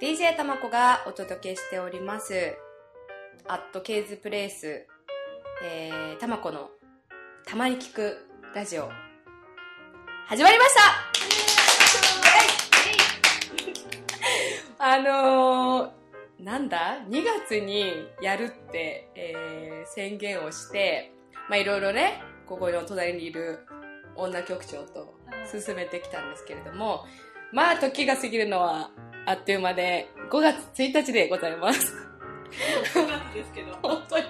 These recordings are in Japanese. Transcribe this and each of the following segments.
DJ たまこがお届けしております。アットケーズプレイス、えー、たまこのたまに聞くラジオ、始まりました。あのー、なんだ ?2 月にやるって、えー、宣言をして、まあいろいろね、ここの隣にいる女局長と進めてきたんですけれども、まあ時が過ぎるのはあっという間で、5月1日でございます。5月ですけど。本当に。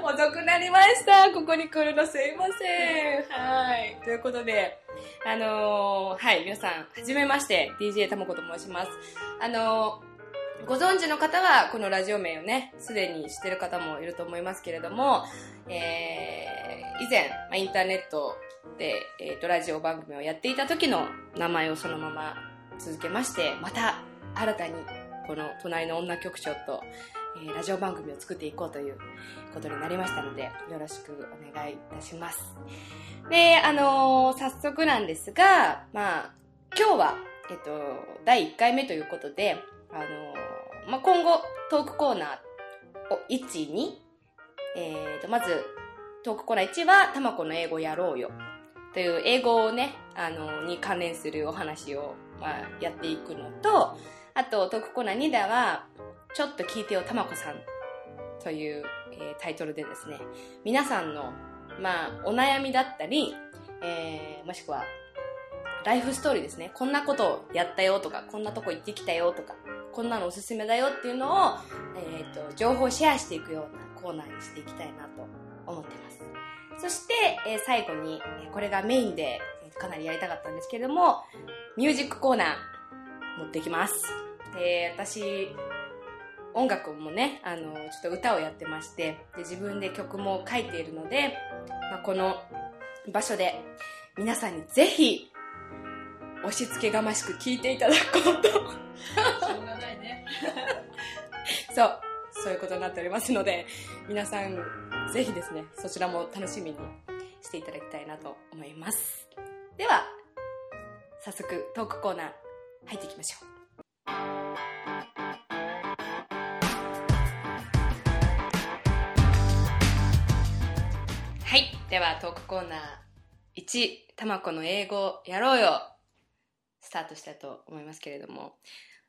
遅くなりました。ここに来るのすいません。はい。ということで、あのーはい、皆さん、はじめまして、DJ たまこと申します。あのーご存知の方は、このラジオ名をね、すでに知ってる方もいると思いますけれども、えー、以前、まあ、インターネットで、えっ、と、ラジオ番組をやっていた時の名前をそのまま続けまして、また、新たに、この隣の女局長と、えーラジオ番組を作っていこうということになりましたので、よろしくお願いいたします。で、あのー早速なんですが、まあ、今日は、えっと、第1回目ということで、あのーまあ、今後、トークコーナーを1、2、えーと、まず、トークコーナー1は、たまこの英語やろうよ。という英語をね、あの、に関連するお話を、まあ、やっていくのと、あと、トークコーナー2では、ちょっと聞いてよ、たまこさんという、えータイトルでですね、皆さんの、まあ、お悩みだったり、えーもしくは、ライフストーリーですね。こんなことをやったよとか、こんなとこ行ってきたよとか、こんなのおすすめだよっていうのを、えっ、と、情報シェアしていくようなコーナーにしていきたいなと思ってます。そして、えー最後に、これがメインで、かなりやりたかったんですけれども、ミュージックコーナー持ってきます。で、私、音楽もね、あの、ちょっと歌をやってまして、で、自分で曲も書いているので、まあ、この場所で皆さんにぜひ、押し付けがましく聴いていただこうと、しょうがないね。そう、そういうことになっておりますので、皆さん、ぜひですね、そちらも楽しみにしていただきたいなと思います。では、早速トークコーナー入っていきましょう。はい。では、トークコーナー1、たまこの英語やろうよ。スタートしたいと思いますけれども。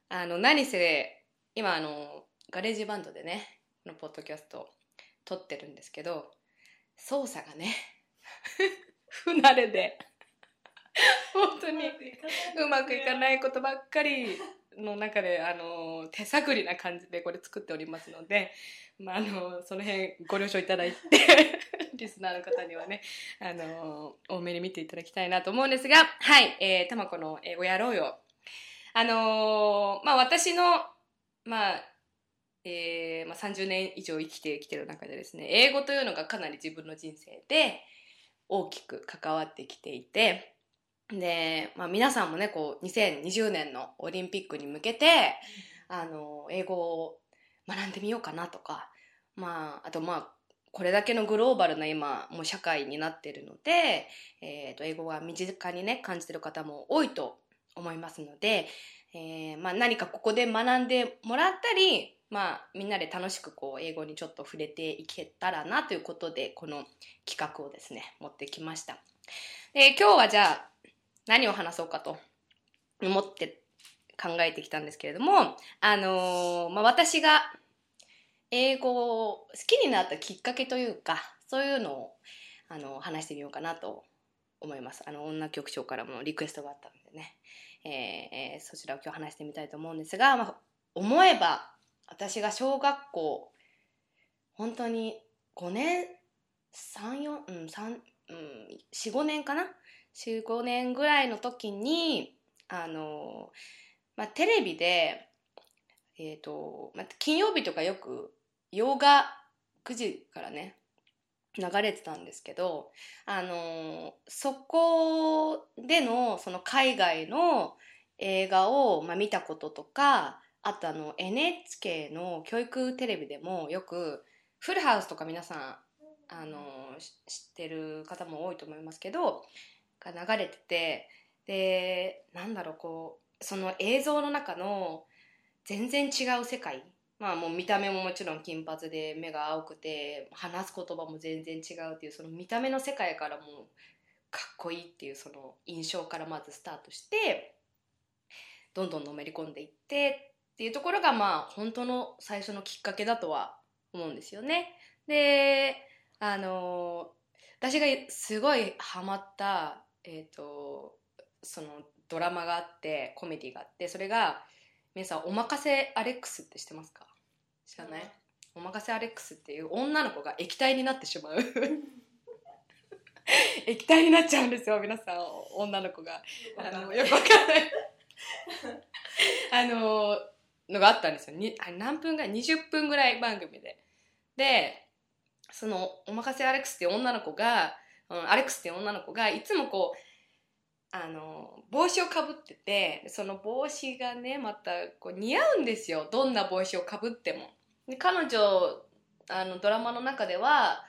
あの、何せ、今、あの、 GarageBand でね、このポッドキャスト撮ってるんですけど、操作がね、不慣れで、本当にうまくいかないことばっかりの中で、あの、手探りな感じでこれ作っておりますので、まあ、あの、その辺ご了承いただいて、リスナーの方にはね、あの、多めに見ていただきたいなと思うんですが、はい、えー、たまこの英語やろうよ。あのーまあ、私の、まあ、えーまあ、30年以上生きてきてる中でですね、英語というのがかなり自分の人生で大きく関わってきていて、で、まあ、皆さんもね、こう、2020年のオリンピックに向けて、あの、英語を学んでみようかなとか、まあ、あとまあ、これだけのグローバルな今、もう社会になっているので、えっ、と、英語が身近にね、感じてる方も多いと思いますので、えーまあ何かここで学んでもらったり、まあみんなで楽しくこう英語にちょっと触れていけたらなということで、この企画をですね、持ってきました。で、今日はじゃあ何を話そうかと思って考えてきたんですけれども、あのーまあ私が英語を好きになったきっかけというか、そういうのを、あの、話してみようかなと思います。あの、女局長からもリクエストがあったのでね、えーそちらを今日話してみたいと思うんですが、まあ、思えば、私が小学校、本当に5年、3、4、うん、3、うん、4、5年かな ?4、5年ぐらいの時に、あの、まあ、テレビで、えっ、と、まあ、金曜日とかよく洋画9時からね、流れてたんですけど、あのそこでのその海外の映画を、まあ、見たこととかあとあの NHK の教育テレビでもよくフルハウスとか皆さんあの知ってる方も多いと思いますけどが流れててでなんだろうこうその映像の中の全然違う世界まあもう見た目ももちろん金髪で目が青くて話す言葉も全然違うっていうその見た目の世界からもうかっこいいっていうその印象からまずスタートしてどんどんのめり込んでいってっていうところがまあ本当の最初のきっかけだとは思うんですよね。であの私がすごいハマった、えー、とそのドラマがあってコメディがあってそれが皆さん「おまかせアレックス」って知ってますか？知らない？おまかせアレックスっていう女の子が液体になってしまう液体になっちゃうんですよ皆さん。女の子が。あのよくわかんない。あののがあったんですよ。にあ何分ぐらい？20分ぐらい番組で。でそのおまかせアレックスっていう女の子がうんアレックスっていう女の子がいつもこうあの帽子をかぶっててその帽子がねまたこう似合うんですよ。どんな帽子をかぶっても。で彼女あのドラマの中では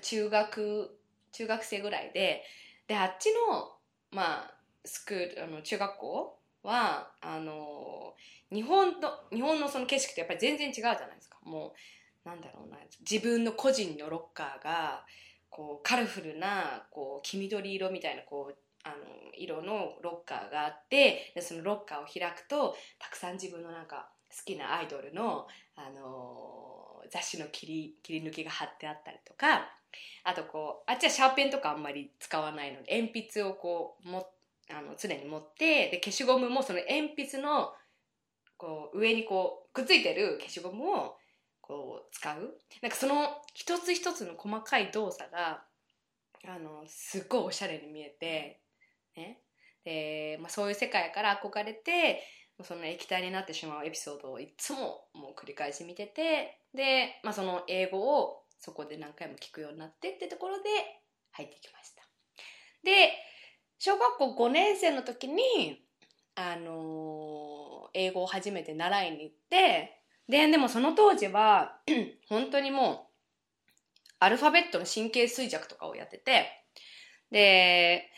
中学中学生ぐらいでであっちのまあスクールあの中学校はあの日本の日本のその景色ってやっぱり全然違うじゃないですか。もうなんだろうな自分の個人のロッカーがこうカラフルなこう黄緑色みたいなこうあの色のロッカーがあってでそのロッカーを開くとたくさん自分のなんか好きなアイドルの、あの雑誌の切り切り抜きが貼ってあったりとかあとこうあっちはシャーペンとかあんまり使わないので鉛筆をこうもあの常に持ってで消しゴムもその鉛筆のこう上にこうくっついてる消しゴムをこう使う。なんかその一つ一つの細かい動作があのすっごいおしゃれに見えて、ね。でまあ、そういう世界から憧れてその液体になってしまうエピソードをいつももう繰り返し見ててで、まあ、その英語をそこで何回も聞くようになってってところで入ってきました。で小学校5年生の時にあの英語を初めて習いに行ってででもその当時は 本当にもうアルファベットの神経衰弱とかをやっててで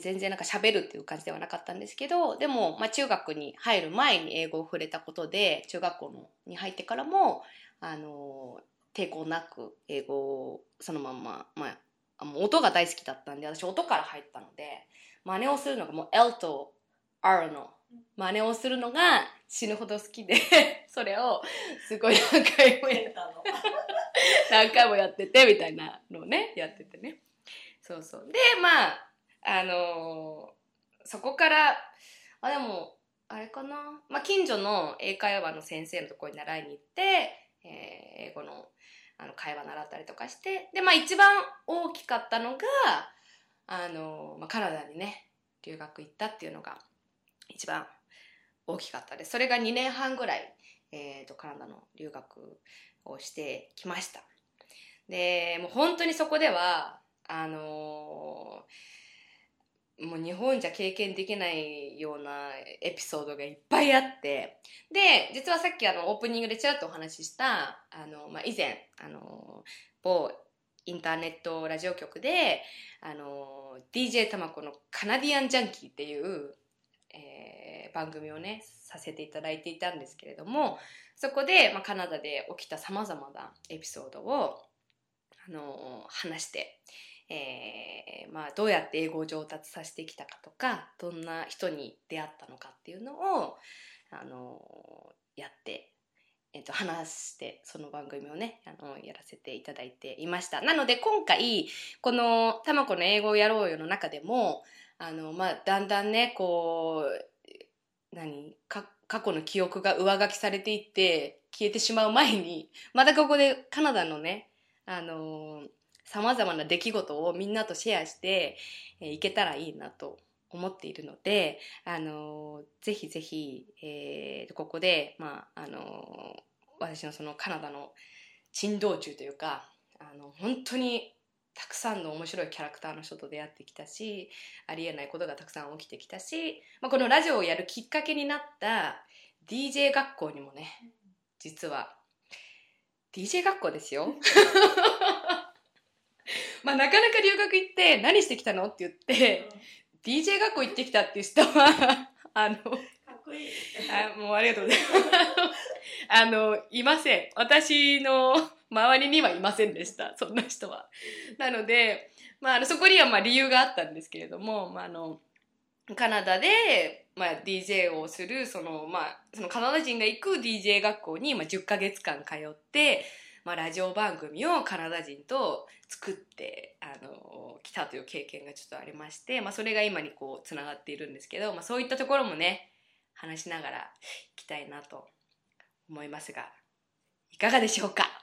全然なんか喋るっていう感じではなかったんですけどでも、まあ、中学に入る前に英語を触れたことで中学校のに入ってからもあの抵抗なく英語をそのまんま、まあ、もう音が大好きだったんで私音から入ったので真似をするのがもう L と R の真似をするのが死ぬほど好きで それをすごい何回もやセンターの。何回もやっててみたいなのをねやっててね。そうそう。でまああのーそこからあでもあれかな、まあ、近所の英会話の先生のところに習いに行って、えー英語のあの会話習ったりとかしてでまあ一番大きかったのがあのー、まあ、カナダにね留学行ったっていうのが一番大きかったです。それが2年半ぐらい、えー、とカナダの留学をしてきました。でもう本当にそこではあのーもう日本じゃ経験できないようなエピソードがいっぱいあってで実はさっきあのオープニングでちらっとお話ししたあの、まあ、以前あの某インターネットラジオ局であの DJ たまこの「カナディアンジャンキー」っていう、えー番組をねさせていただいていたんですけれどもそこで、まあ、カナダで起きたさまざまなエピソードをあの話して、えーまあ、どうやって英語を上達させてきたかとかどんな人に出会ったのかっていうのをあのやって。えっと話してその番組をねあのやらせていただいていましたなので今回この「たまこの英語をやろうよ」の中でもあの、まあ、だんだんねこう何過去の記憶が上書きされていって消えてしまう前に またここでカナダのねあのさまざまな出来事をみんなとシェアして、えーいけたらいいなと思っているので、あのぜひぜひ、えーここで、まああの私のそのカナダの珍道中というかあの本当にたくさんの面白いキャラクターの人と出会ってきたしありえないことがたくさん起きてきたし、まあ、このラジオをやるきっかけになった DJ 学校にもね実は DJ 学校ですよ まあなかなか留学行って何してきたのって言って DJ 学校行ってきたっていう人は あのかっこいい。あもうありがとうございます。あの、いません。私の周りにはいませんでした。そんな人は。なので、まあ、のそこにはまあ理由があったんですけれども、まあ、あの、カナダで、まあ、DJ をする、その、まあ、そのカナダ人が行く DJ 学校に、まあ、10ヶ月間通って、まあ、ラジオ番組をカナダ人と作って、あの、来たという経験がちょっとありまして、まあ、それが今にこう、つながっているんですけど、まあ、そういったところもね、話しながらいきたいなと思いますが、いかがでしょうか？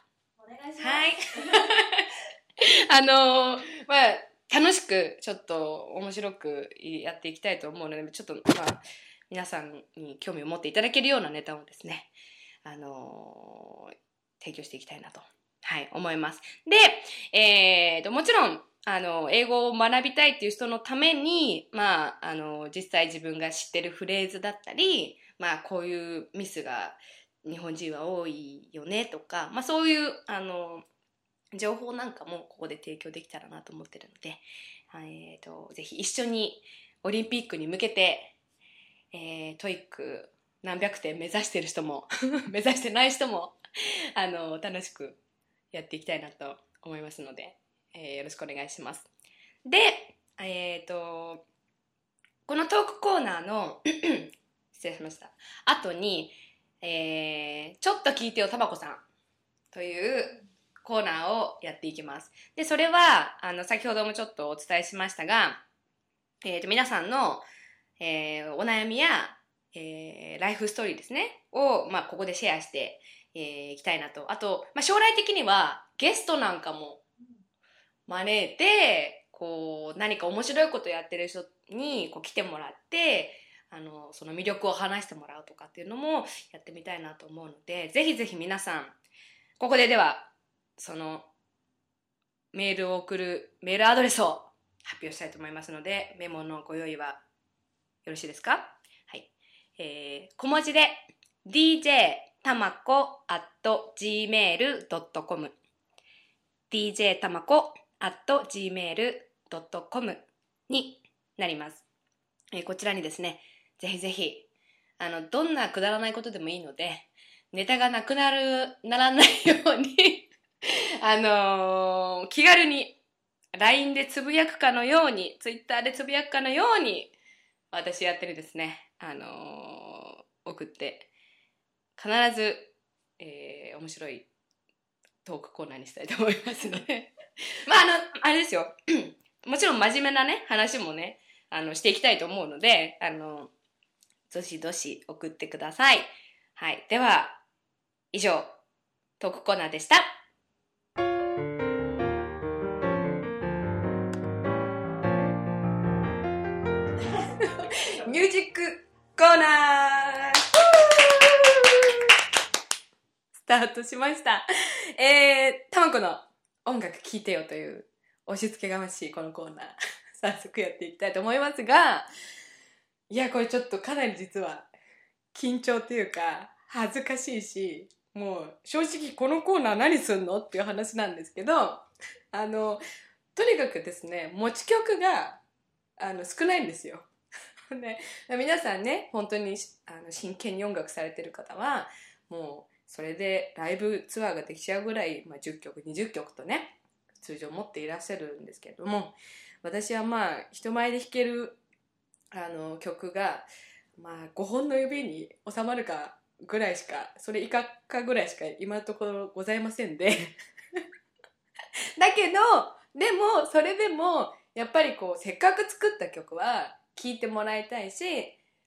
お願いします。はい。あのまあ、楽しく、ちょっと面白くやっていきたいと思うので、ちょっと、まあ、皆さんに興味を持っていただけるようなネタをですね、あの提供していきたいなと、はい、思います。で、えーと、もちろん、あの、英語を学びたいっていう人のために、まあ、あの、実際自分が知ってるフレーズだったり、まあ、こういうミスが日本人は多いよねとか、まあ、そういう、あの、情報なんかもここで提供できたらなと思ってるので、えー、とぜひ一緒にオリンピックに向けて、えー、 TOEIC 何百点目指してる人も 目指してない人もあの楽しくやっていきたいなと思いますので、えーよろしくお願いします。で、えー、とこのトークコーナーの 失礼しました後に、えーちょっと聞いてよたまこさんというコーナーをやっていきます。で、それは、あの、先ほどもちょっとお伝えしましたが、えっ、と、皆さんの、えーお悩みや、えーライフストーリーですね、を、まあ、ここでシェアして、えーいきたいなと。あと、まあ、将来的には、ゲストなんかも招いて、こう、何か面白いことやってる人に、こう、来てもらって、あの、その魅力を話してもらうとかっていうのもやってみたいなと思うので、ぜひぜひ皆さん、ここででは、そのメールを送るメールアドレスを発表したいと思いますので、メモのご用意はよろしいですか？はい。えー、小文字で dj たまこ at gmail.com dj たまこ at gmail.com になります。えーこちらにですね、ぜひぜひ、あの、どんなくだらないことでもいいので、ネタがなくなる、ならないように、あのー気軽に LINE でつぶやくかのように、Twitter でつぶやくかのように、私やってるですね、あのー送って、必ず、えー面白いトークコーナーにしたいと思いますので、まあ、あの、あれですよ、もちろん真面目なね、話もね、あの、していきたいと思うので、あの、どしどし送ってください。はい。では、以上、トークコーナーでした。ミュージックコーナースタートしました。えー、たまこの音楽聴いてよという押し付けがましいこのコーナー、早速やっていきたいと思いますが、いや、これちょっとかなり実は緊張っていうか恥ずかしいし、もう正直このコーナー何すんのっていう話なんですけど、あの、とにかくですね、持ち曲があの少ないんですよ。ね、皆さんね、本当にあの真剣に音楽されてる方は、もうそれでライブツアーができちゃうぐらい、まあ、10曲、20曲とね、通常持っていらっしゃるんですけれども、私はまあ、人前で弾けるあの曲が、まあ、5本の指に収まるかぐらいしか、それ以下かぐらいしか今のところございませんで。だけど、でも、それでも、やっぱりこう、せっかく作った曲は聴いてもらいたいし、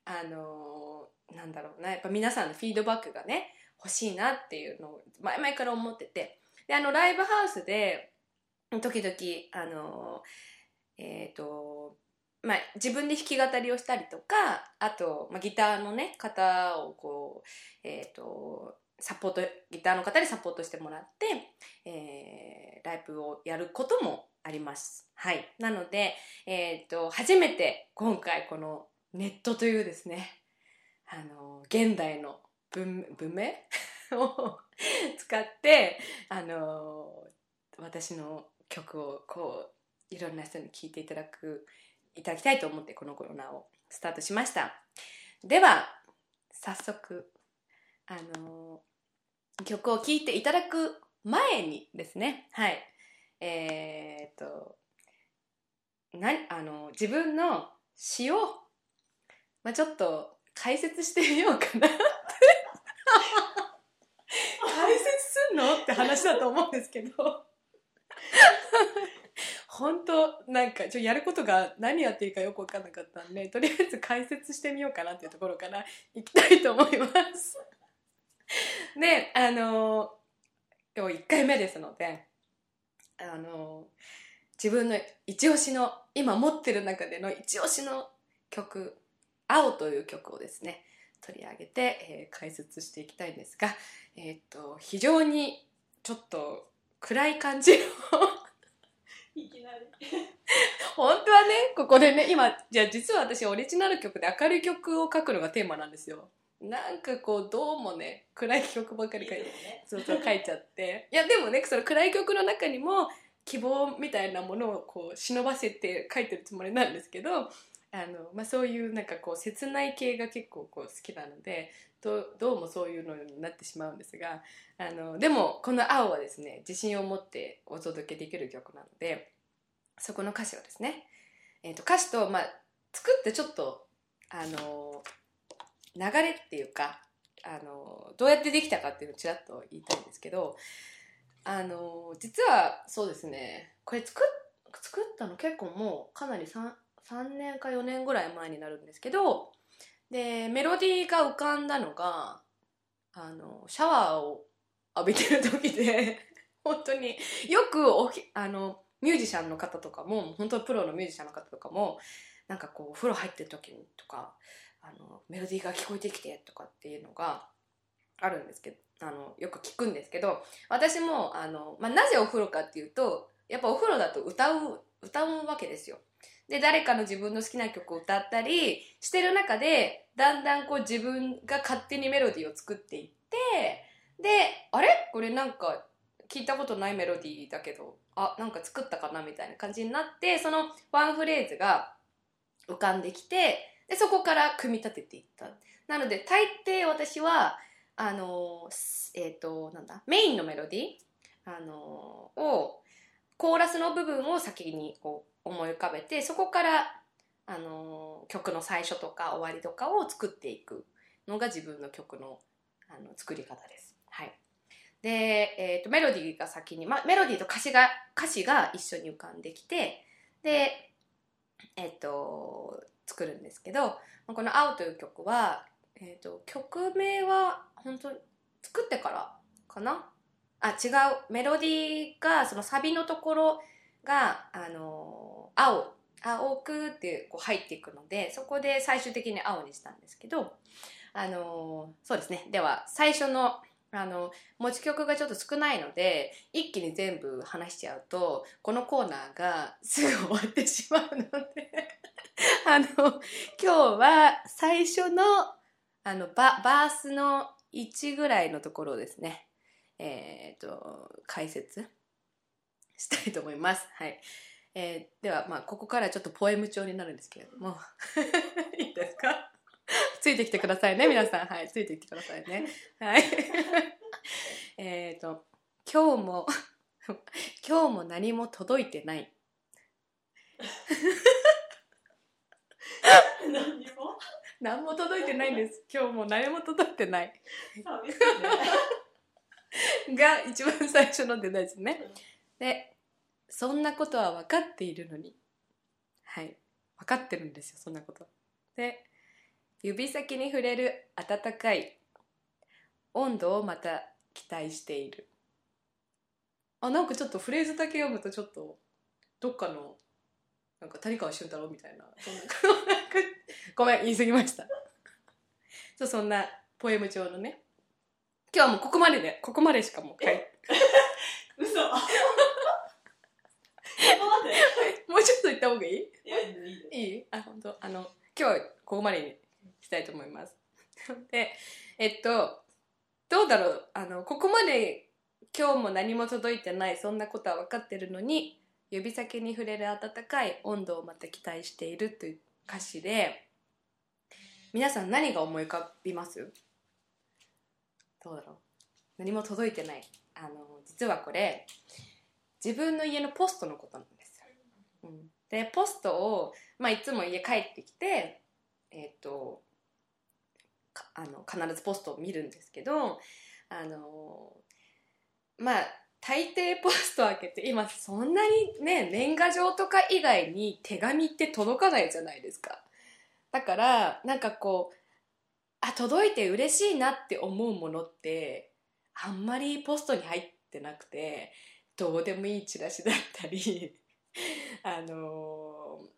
あのなんだろうな、やっぱ皆さんのフィードバックがね、欲しいなっていうのを前々から思ってて。で、あの、ライブハウスで、時々、あのえっ、と、まあ、自分で弾き語りをしたりとか、あと、まあ、ギターのね、方をこう、えっ、と、サポート、ギターの方にサポートしてもらって、えーライブをやることもあります。はい。なので、えっ、と、初めて今回このネットというですね、あの、現代の文文明？を使って、あの、私の曲をこう、いろんな人に聴いていただく、いただきたいと思ってこのコーナーをスタートしました。では、早速あの曲を聴いていただく前にですねはい。えー、っとなあの自分の詩を、まあ、ちょっと解説してみようかなって。解説すんの？って話だと思うんですけど。本当なんかちょやることが何やっていいかよく分かんなかったんでとりあえず解説してみようかなっていうところからいきたいと思います。で あの今日1回目ですのであの自分の一押しの今持ってる中での一押しの曲「青」という曲をですね取り上げて、えー解説していきたいんですが、えーっと非常にちょっと暗い感じのいきなり。本当はねここでね今じゃあ実は私オリジナル曲で明るい曲を書くのがテーマなんですよなんかこうどうもね暗い曲ばっかり書いてね。そうそう書いちゃっていやでもねその暗い曲の中にも希望みたいなものをこう忍ばせて書いてるつもりなんですけどあの、まあ、そういうなんかこう切ない系が結構こう好きなのでどどうもそういうのになってしまうんですがあのでもこの「青」はですね自信を持ってお届けできる曲なのでそこの歌詞をですね、えー、と歌詞と、まあ、作ってちょっとあの流れっていうかあのどうやってできたかっていうのをちらっと言いたいんですけどあの実はそうですねこれ作っ作ったの結構もうかなり 3, 3年か4年ぐらい前になるんですけどでメロディーが浮かんだのがあのシャワーを浴びてる時で 本当によくおひあのミュージシャンの方とかも本当プロのミュージシャンの方とかもなんかこうお風呂入ってる時にとかあのメロディーが聞こえてきてとかっていうのがあるんですけどあのよく聞くんですけど私もあの、まあ、なぜお風呂かっていうとやっぱお風呂だと歌う歌うわけですよ。で誰かの自分の好きな曲を歌ったりしてる中でだんだんこう自分が勝手にメロディーを作っていってであれ？これなんか聞いたことないメロディーだけどあなんか作ったかなみたいな感じになってそのワンフレーズが浮かんできてでそこから組み立てていった。なので大抵私はあのえっ、となんだメインのメロディーあのをコーラスの部分を先にこう思い浮かべてそこからあの曲の最初とか終わりとかを作っていくのが自分の曲のあの作り方です。はい、で、えー、とメロディーが先に、ま、メロディーと歌詞が歌詞が一緒に浮かんできてで、えっと作るんですけどこの「青」という曲は、えー、と曲名は本当作ってからかな？あ違う。メロディーがそのサビのところが「あの青」青くってこう入っていくのでそこで最終的に青にしたんですけどあのそうですね。では最初のあの持ち曲がちょっと少ないので一気に全部話しちゃうとこのコーナーがすぐ終わってしまうので あの今日は最初のあのババースの1ぐらいのところですね。えっ、と解説。したいと思います。はい。えーでは、まあ、ここからちょっとポエム調になるんですけれども。いいですか？ついてきてくださいね、皆さん。はい、ついてきてくださいね。はい。えっと、今日も、今日も何も届いてない。何にも？何も届いてないんです。今日も何も届いてない。が一番最初の出だですね。で、そんなことは分かっているのに。はい。分かってるんですよ、そんなこと。で、指先に触れる温かい温度をまた期待している。あ、なんかちょっとフレーズだけ読むとちょっと、どっかの、なんか谷川俊太郎みたいな、そんな、な ごめん、言い過ぎました。そう、そんなポエム調のね。今日はもうここまでで、ここまでしかもう書い 嘘。もうちょっと言った方がいい？いや、いいあ、本当？あの、今日はここまでにしたいと思います。で、えっと、どうだろう？あの、ここまで今日も何も届いてない、そんなことは分かってるのに、指先に触れる温かい温度をまた期待しているという歌詞で、皆さん何が思い浮かびます？どうだろう？何も届いてない。あの実はこれ自分の家のポストのことうん、でポストを、まあ、いつも家帰ってきてえっ、とあの必ずポストを見るんですけどあのまあ大抵ポスト開けて今そんなにね年賀状とか以外に手紙って届かないじゃないですか。だからなんかこうあ届いて嬉しいなって思うものってあんまりポストに入ってなくてどうでもいいチラシだったり あのー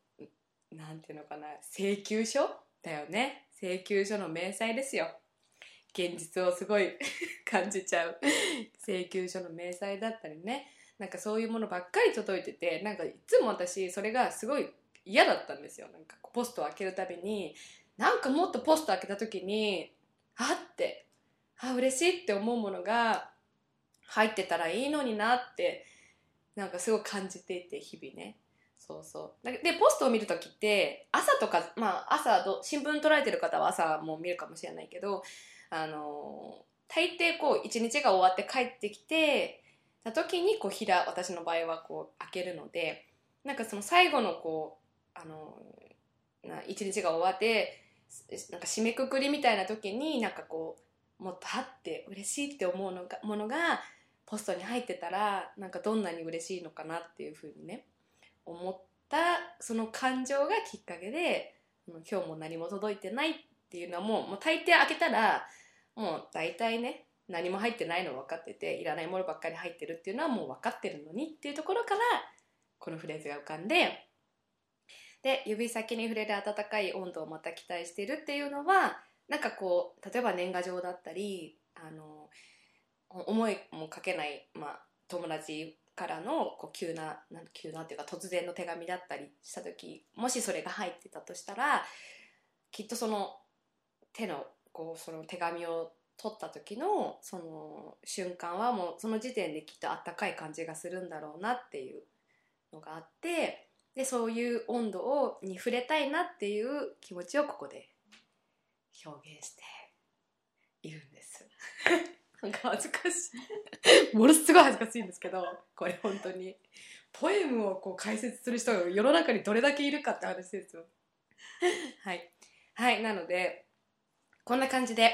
なんていうのかな請求書？だよね。請求書の明細ですよ。現実をすごい 感じちゃう。請求書の明細だったりね。なんかそういうものばっかり届いててなんかいつも私それがすごい嫌だったんですよ。なんかポストを開けるたびになんかもっとポスト開けた時にあってあ嬉しいって思うものが入ってたらいいのになってなんかすごい感じていて日々ね。そうそう。でポストを見る時って朝とかまあ朝ど新聞捉えてる方は朝も見るかもしれないけどあの大抵こう一日が終わって帰ってきてた時にこうひら私の場合はこう開けるのでなんかその最後のこうあのな一日が終わってなんか締めくくりみたいな時になんかこうもっとはって嬉しいって思うのがものがポストに入ってたらなんかどんなに嬉しいのかなっていうふうにね思ったその感情がきっかけで今日も何も届いてないっていうのはもうもう大抵開けたらもう大体ね何も入ってないの分かってていらないものばっかり入ってるっていうのはもう分かってるのにっていうところからこのフレーズが浮かんでで指先に触れる温かい温度をまた期待しているっていうのはなんかこう例えば年賀状だったりあの思いもかけない、まあ、友達からのこう急ななん急なっていうか突然の手紙だったりした時もしそれが入ってたとしたらきっとその手のこうその手紙を取った時のその瞬間はもうその時点できっとあったかい感じがするんだろうなっていうのがあってでそういう温度をに触れたいなっていう気持ちをここで表現しているんです。なんか恥ずかしい。ものすごい恥ずかしいんですけど、これ本当に。ポエムをこう解説する人が世の中にどれだけいるかって話ですよ。はい。はい、なので、こんな感じで、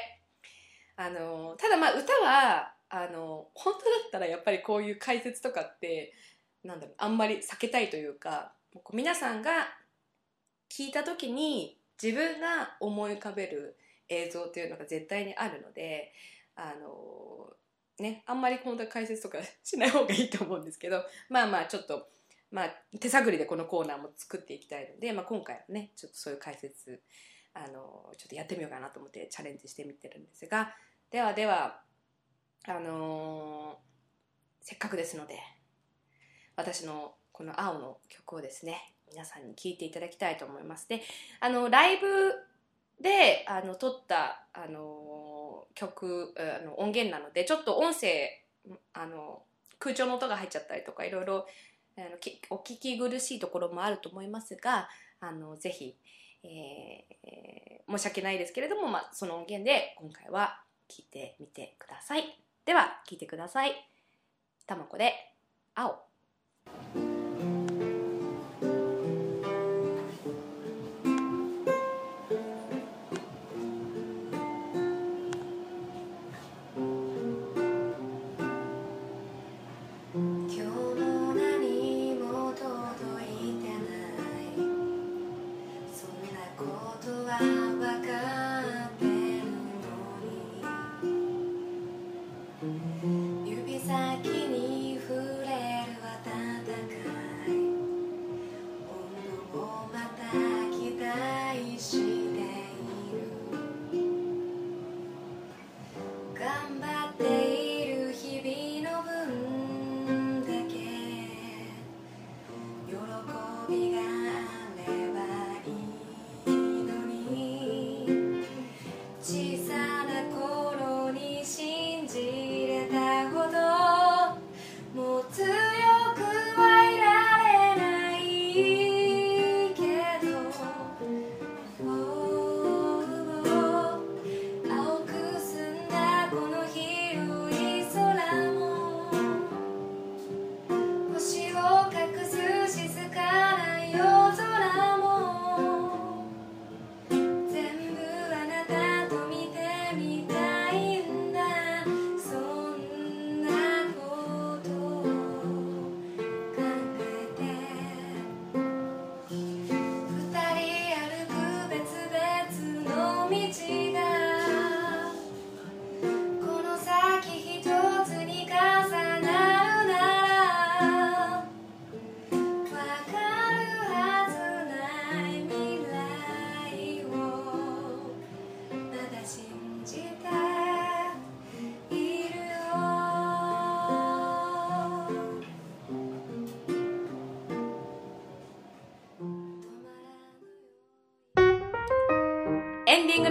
あの、ただまあ歌は、あの、本当だったらやっぱりこういう解説とかって、なんだろう、あんまり避けたいというか、う皆さんが聞いた時に自分が思い浮かべる映像っていうのが絶対にあるので、あのね、あんまり本当は解説とかしない方がいいと思うんですけどまあまあちょっと、まあ、手探りでこのコーナーも作っていきたいので、まあ、今回はねちょっとそういう解説あのちょっとやってみようかなと思ってチャレンジしてみてるんですがではではあのせっかくですので私のこの青の曲をですね皆さんに聴いていただきたいと思います。であのライブであの撮ったあの曲あの音源なのでちょっと音声あの空調の音が入っちゃったりとかいろいろあのお聞き苦しいところもあると思いますがあのぜひ、えーえー申し訳ないですけれども、まあ、その音源で今回は聞いてみてください。では聞いてください。たまこで青。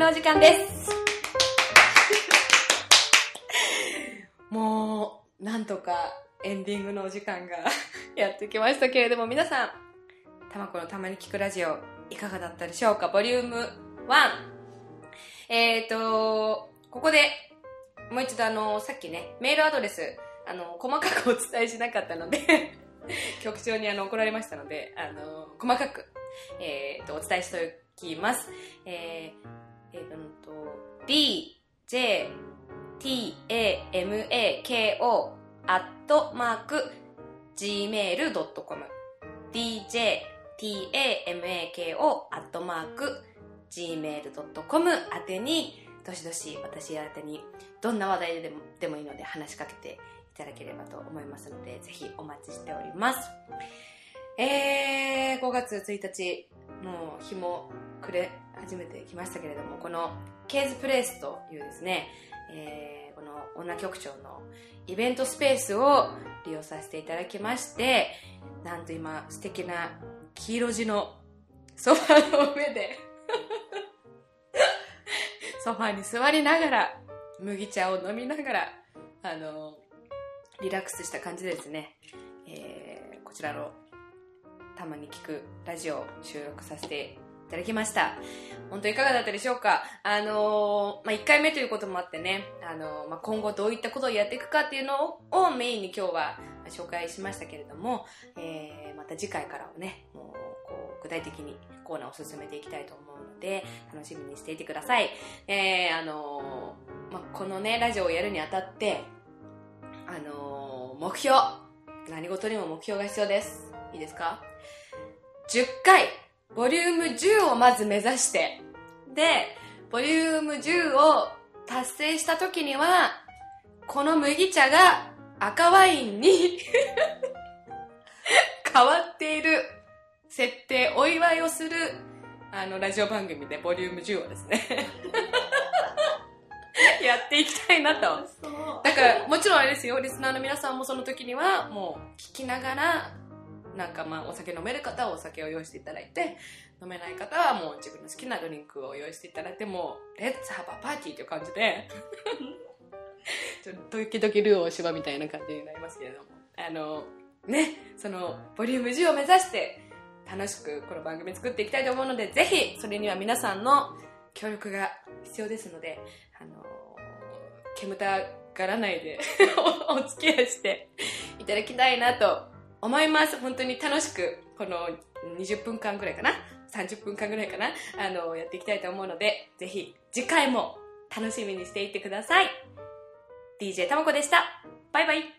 の時間です。もう、なんとかエンディングのお時間が やってきましたけれども、皆さん、たまこのたまに聞くラジオ、いかがだったでしょうか？ボリューム1。えーと、ここで、もう一度あの、さっきね、メールアドレス、あの、細かくお伝えしなかったので、局長にあの、怒られましたので、あの、細かく、えーと、お伝えしておきます。えー、えーと、d, j, t, a, m, a, k, o, アットマーク、gmail.com dj, t, a, m, a, k, o, アットマーク、gmail.com 宛てに、どしどし私宛てに、どんな話題でもでもいいので話しかけていただければと思いますので、ぜひお待ちしております。えー、5月1日、もう日も暮れ始めてきましたけれども、このケーズプレイスというですね、えー、この女局長のイベントスペースを利用させていただきまして、なんと今素敵な黄色地のソファーの上で、ソファーに座りながら、麦茶を飲みながら、あの、リラックスした感じでですね、えー、こちらのたまに聞くラジオを収録させていただきました。本当いかがだったでしょうか？あのーまあ、1回目ということもあってね、あのーまあ、今後どういったことをやっていくかっていうのをメインに今日は紹介しましたけれども、えー、また次回からはね、もうこう具体的にコーナーを進めていきたいと思うので、楽しみにしていてください。えー、あのーまあ、このね、ラジオをやるにあたって、あの目標何事にも目標が必要です。いいですか？10回、ボリューム10をまず目指して、で、ボリューム10を達成した時には、この麦茶が赤ワインに 変わっている設定、お祝いをする、あの、ラジオ番組でボリューム10をですね、やっていきたいなと。だから、もちろんあれですよ、リスナーの皆さんもその時には、もう聞きながら、なんかまあ、お酒飲める方はお酒を用意していただいて、飲めない方はもう自分の好きなドリンクを用意していただいて、もう、レッツハバパーティーという感じで、ちょっとドキドキルー大芝みたいな感じになりますけれども、あの、ね、その、ボリューム10を目指して、楽しくこの番組作っていきたいと思うので、ぜひ、それには皆さんの協力が必要ですので、あの、煙たがらないでお お付き合いしていただきたいなと思います。本当に楽しく、この20分間ぐらいかな ?30 分間ぐらいかな？あの、やっていきたいと思うので、ぜひ次回も楽しみにしていってください。DJ たまこでした。バイバイ。